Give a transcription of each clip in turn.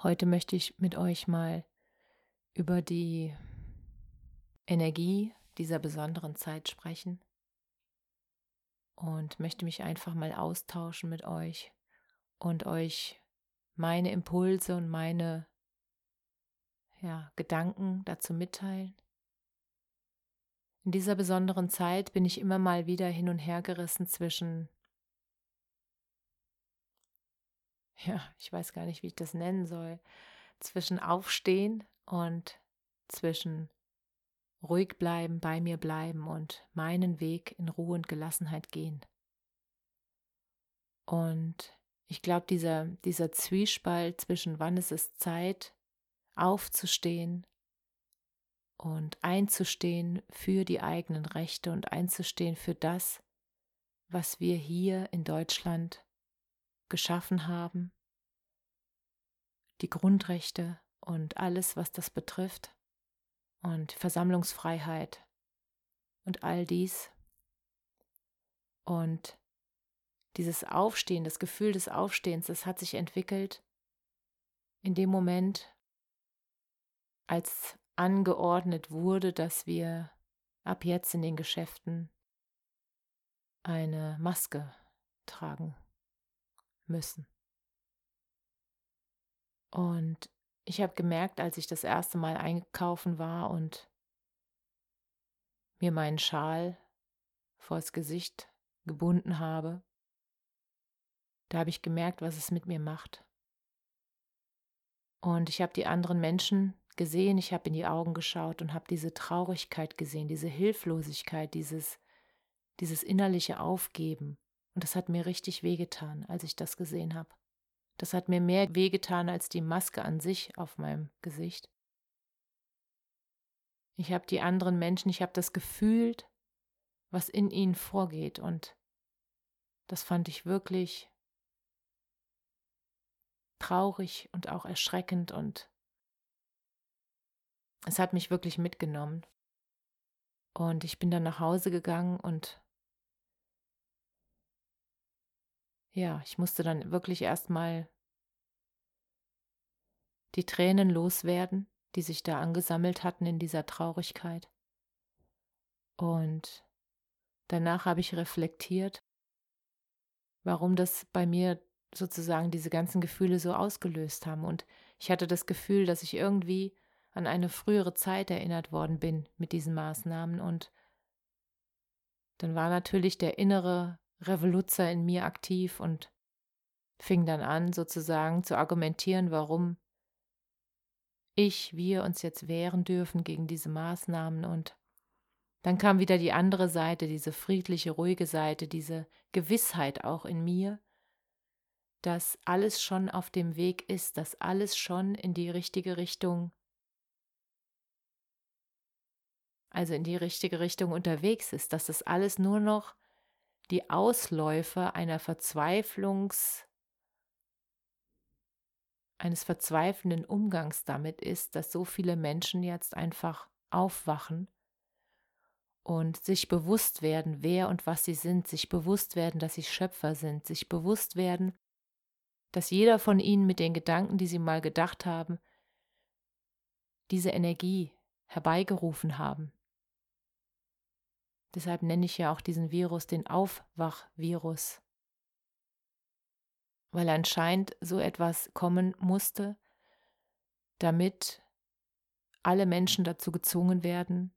Heute möchte ich mit euch mal über die Energie dieser besonderen Zeit sprechen und möchte mich einfach mal austauschen mit euch und euch meine Impulse und meine ja, Gedanken dazu mitteilen. In dieser besonderen Zeit bin ich immer mal wieder hin und her gerissen zwischen, ja, ich weiß gar nicht, wie ich das nennen soll, zwischen Aufstehen und zwischen ruhig bleiben, bei mir bleiben und meinen Weg in Ruhe und Gelassenheit gehen. Und ich glaube, dieser, dieser Zwiespalt zwischen wann es ist Zeit, aufzustehen und einzustehen für die eigenen Rechte und einzustehen für das, was wir hier in Deutschland geschaffen haben, die Grundrechte und alles, was das betrifft, und Versammlungsfreiheit und all dies. Und dieses Aufstehen, das Gefühl des Aufstehens, das hat sich entwickelt in dem Moment, als angeordnet wurde, dass wir ab jetzt in den Geschäften eine Maske tragen müssen. Und ich habe gemerkt, als ich das erste Mal einkaufen war und mir meinen Schal vors Gesicht gebunden habe, da habe ich gemerkt, was es mit mir macht. Und ich habe die anderen Menschen gesehen, ich habe in die Augen geschaut und habe diese Traurigkeit gesehen, diese Hilflosigkeit, dieses, dieses innerliche Aufgeben. Und das hat mir richtig wehgetan, als ich das gesehen habe. Das hat mir mehr wehgetan als die Maske an sich auf meinem Gesicht. Ich habe die anderen Menschen, ich habe das gefühlt, was in ihnen vorgeht und das fand ich wirklich traurig und auch erschreckend und es hat mich wirklich mitgenommen. Und ich bin dann nach Hause gegangen und ja, ich musste dann wirklich erstmal die Tränen loswerden, die sich da angesammelt hatten in dieser Traurigkeit. Und danach habe ich reflektiert, warum das bei mir sozusagen diese ganzen Gefühle so ausgelöst haben. Und ich hatte das Gefühl, dass ich irgendwie an eine frühere Zeit erinnert worden bin mit diesen Maßnahmen. Und dann war natürlich der innere Revoluzer in mir aktiv und fing dann an, sozusagen zu argumentieren, warum ich, wir uns jetzt wehren dürfen gegen diese Maßnahmen. Und dann kam wieder die andere Seite, diese friedliche, ruhige Seite, diese Gewissheit auch in mir, dass alles schon auf dem Weg ist, dass alles schon in die richtige Richtung, also in die richtige Richtung unterwegs ist, dass das alles nur noch die Ausläufer einer Verzweiflungs, eines verzweifelnden Umgangs damit ist, dass so viele Menschen jetzt einfach aufwachen und sich bewusst werden, wer und was sie sind, sich bewusst werden, dass sie Schöpfer sind, sich bewusst werden, dass jeder von ihnen mit den Gedanken, die sie mal gedacht haben, diese Energie herbeigerufen haben, Deshalb nenne ich ja auch diesen Virus den Aufwachvirus. Weil anscheinend so etwas kommen musste, damit alle Menschen dazu gezwungen werden,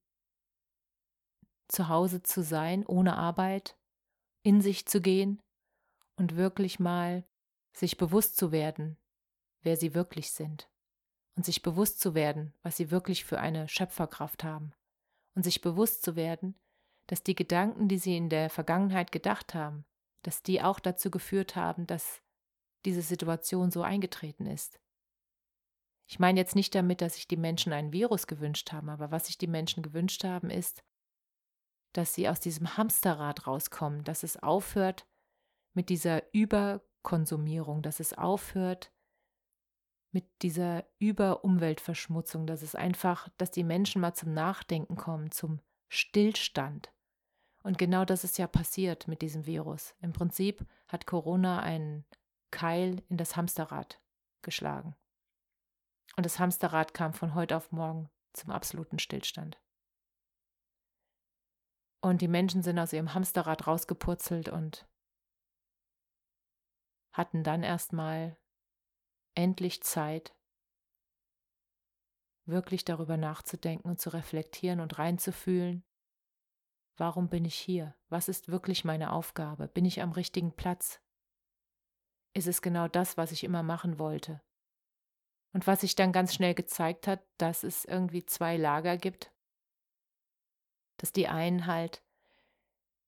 zu Hause zu sein, ohne Arbeit, in sich zu gehen und wirklich mal sich bewusst zu werden, wer sie wirklich sind und sich bewusst zu werden, was sie wirklich für eine Schöpferkraft haben und sich bewusst zu werden, dass die Gedanken, die sie in der Vergangenheit gedacht haben, dass die auch dazu geführt haben, dass diese Situation so eingetreten ist. Ich meine jetzt nicht damit, dass sich die Menschen ein Virus gewünscht haben, aber was sich die Menschen gewünscht haben, ist, dass sie aus diesem Hamsterrad rauskommen, dass es aufhört mit dieser Überkonsumierung, dass es aufhört mit dieser Überumweltverschmutzung, dass es einfach, dass die Menschen mal zum Nachdenken kommen, zum Stillstand. Und genau das ist ja passiert mit diesem Virus. Im Prinzip hat Corona einen Keil in das Hamsterrad geschlagen. Und das Hamsterrad kam von heute auf morgen zum absoluten Stillstand. Und die Menschen sind aus ihrem Hamsterrad rausgepurzelt und hatten dann erstmal endlich Zeit, wirklich darüber nachzudenken und zu reflektieren und reinzufühlen, warum bin ich hier? Was ist wirklich meine Aufgabe? Bin ich am richtigen Platz? Ist es genau das, was ich immer machen wollte? Und was sich dann ganz schnell gezeigt hat, dass es irgendwie zwei Lager gibt, dass die einen halt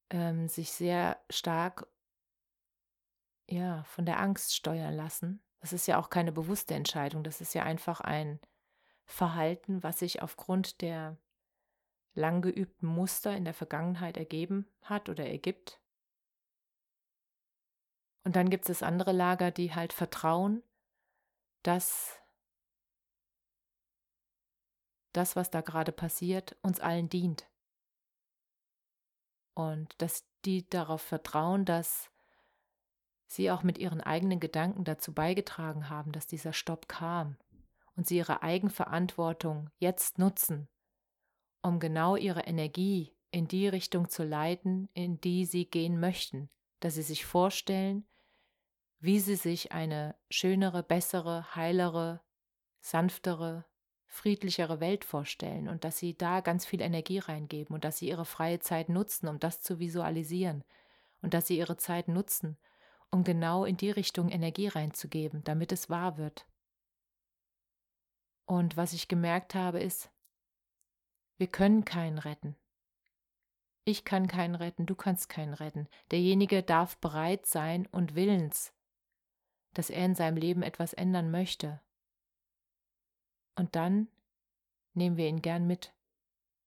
ähm, sich sehr stark ja, von der Angst steuern lassen das ist ja auch keine bewusste Entscheidung, das ist ja einfach ein Verhalten, was sich aufgrund der lang geübten Muster in der Vergangenheit ergeben hat oder ergibt. Und dann gibt es das andere Lager, die halt vertrauen, dass das, was da gerade passiert, uns allen dient. Und dass die darauf vertrauen, dass sie auch mit ihren eigenen Gedanken dazu beigetragen haben, dass dieser Stopp kam und sie ihre Eigenverantwortung jetzt nutzen, um genau ihre Energie in die Richtung zu leiten, in die sie gehen möchten, dass sie sich vorstellen, wie sie sich eine schönere, bessere, heilere, sanftere, friedlichere Welt vorstellen und dass sie da ganz viel Energie reingeben und dass sie ihre freie Zeit nutzen, um das zu visualisieren und dass sie ihre Zeit nutzen, um genau in die Richtung Energie reinzugeben, damit es wahr wird. Und was ich gemerkt habe, ist, wir können keinen retten. Ich kann keinen retten, du kannst keinen retten. Derjenige darf bereit sein und willens, dass er in seinem Leben etwas ändern möchte. Und dann nehmen wir ihn gern mit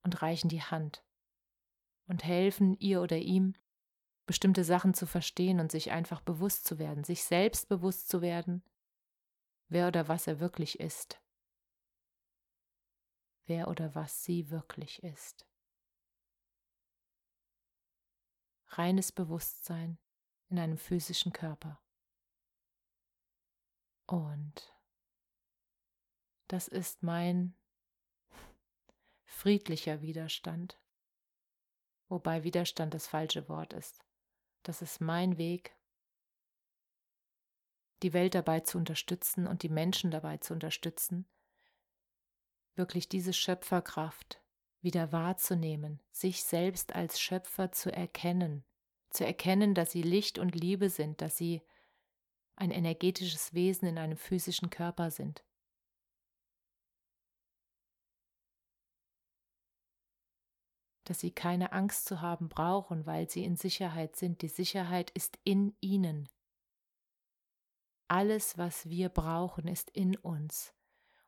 und reichen die Hand und helfen ihr oder ihm, bestimmte Sachen zu verstehen und sich einfach bewusst zu werden, sich selbst bewusst zu werden, wer oder was er wirklich ist. Wer oder was sie wirklich ist. Reines Bewusstsein in einem physischen Körper. Und das ist mein friedlicher Widerstand, wobei Widerstand das falsche Wort ist. Das ist mein Weg, die Welt dabei zu unterstützen und die Menschen dabei zu unterstützen, wirklich diese Schöpferkraft wieder wahrzunehmen, sich selbst als Schöpfer zu erkennen, zu erkennen, dass sie Licht und Liebe sind, dass sie ein energetisches Wesen in einem physischen Körper sind. dass sie keine Angst zu haben brauchen, weil sie in Sicherheit sind. Die Sicherheit ist in ihnen. Alles, was wir brauchen, ist in uns.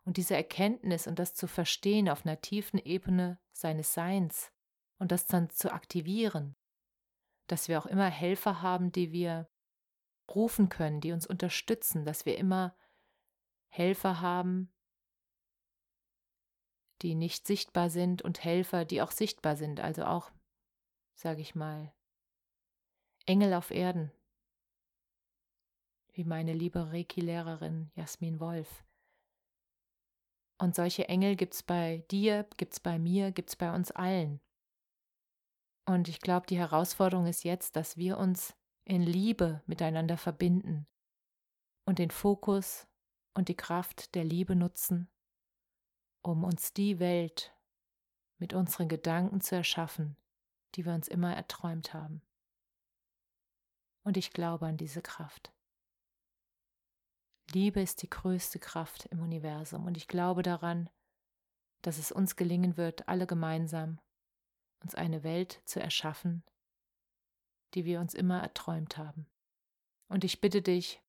Und diese Erkenntnis und das zu verstehen auf einer tiefen Ebene seines Seins und das dann zu aktivieren, dass wir auch immer Helfer haben, die wir rufen können, die uns unterstützen, dass wir immer Helfer haben, die nicht sichtbar sind und Helfer, die auch sichtbar sind, also auch, sage ich mal, Engel auf Erden, wie meine liebe Reiki-Lehrerin Jasmin Wolf. Und solche Engel gibt es bei dir, gibt es bei mir, gibt es bei uns allen. Und ich glaube, die Herausforderung ist jetzt, dass wir uns in Liebe miteinander verbinden und den Fokus und die Kraft der Liebe nutzen um uns die Welt mit unseren Gedanken zu erschaffen, die wir uns immer erträumt haben. Und ich glaube an diese Kraft. Liebe ist die größte Kraft im Universum und ich glaube daran, dass es uns gelingen wird, alle gemeinsam uns eine Welt zu erschaffen, die wir uns immer erträumt haben. Und ich bitte dich,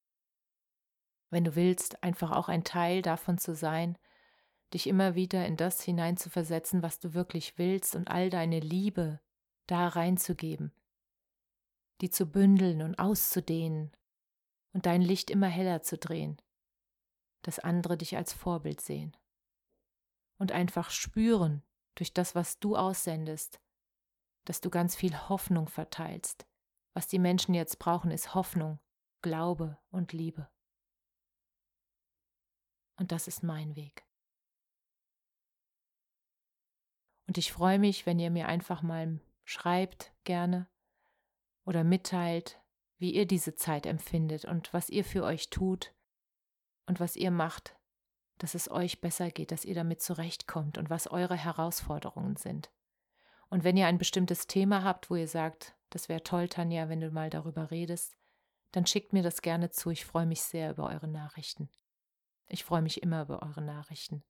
wenn du willst, einfach auch ein Teil davon zu sein, dich immer wieder in das hineinzuversetzen, was du wirklich willst und all deine Liebe da reinzugeben, die zu bündeln und auszudehnen und dein Licht immer heller zu drehen, dass andere dich als Vorbild sehen und einfach spüren durch das, was du aussendest, dass du ganz viel Hoffnung verteilst. Was die Menschen jetzt brauchen, ist Hoffnung, Glaube und Liebe. Und das ist mein Weg. Und ich freue mich, wenn ihr mir einfach mal schreibt gerne oder mitteilt, wie ihr diese Zeit empfindet und was ihr für euch tut und was ihr macht, dass es euch besser geht, dass ihr damit zurechtkommt und was eure Herausforderungen sind. Und wenn ihr ein bestimmtes Thema habt, wo ihr sagt, das wäre toll, Tanja, wenn du mal darüber redest, dann schickt mir das gerne zu. Ich freue mich sehr über eure Nachrichten. Ich freue mich immer über eure Nachrichten.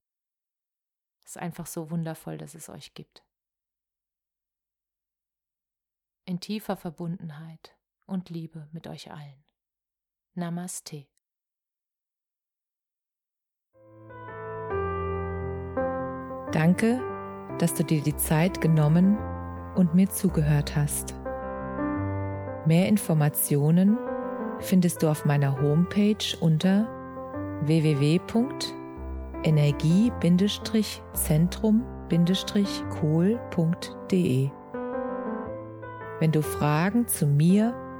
Es ist einfach so wundervoll, dass es euch gibt. In tiefer Verbundenheit und Liebe mit euch allen. Namaste. Danke, dass du dir die Zeit genommen und mir zugehört hast. Mehr Informationen findest du auf meiner Homepage unter www.energie-zentrum-kohl.de. Wenn du Fragen zu mir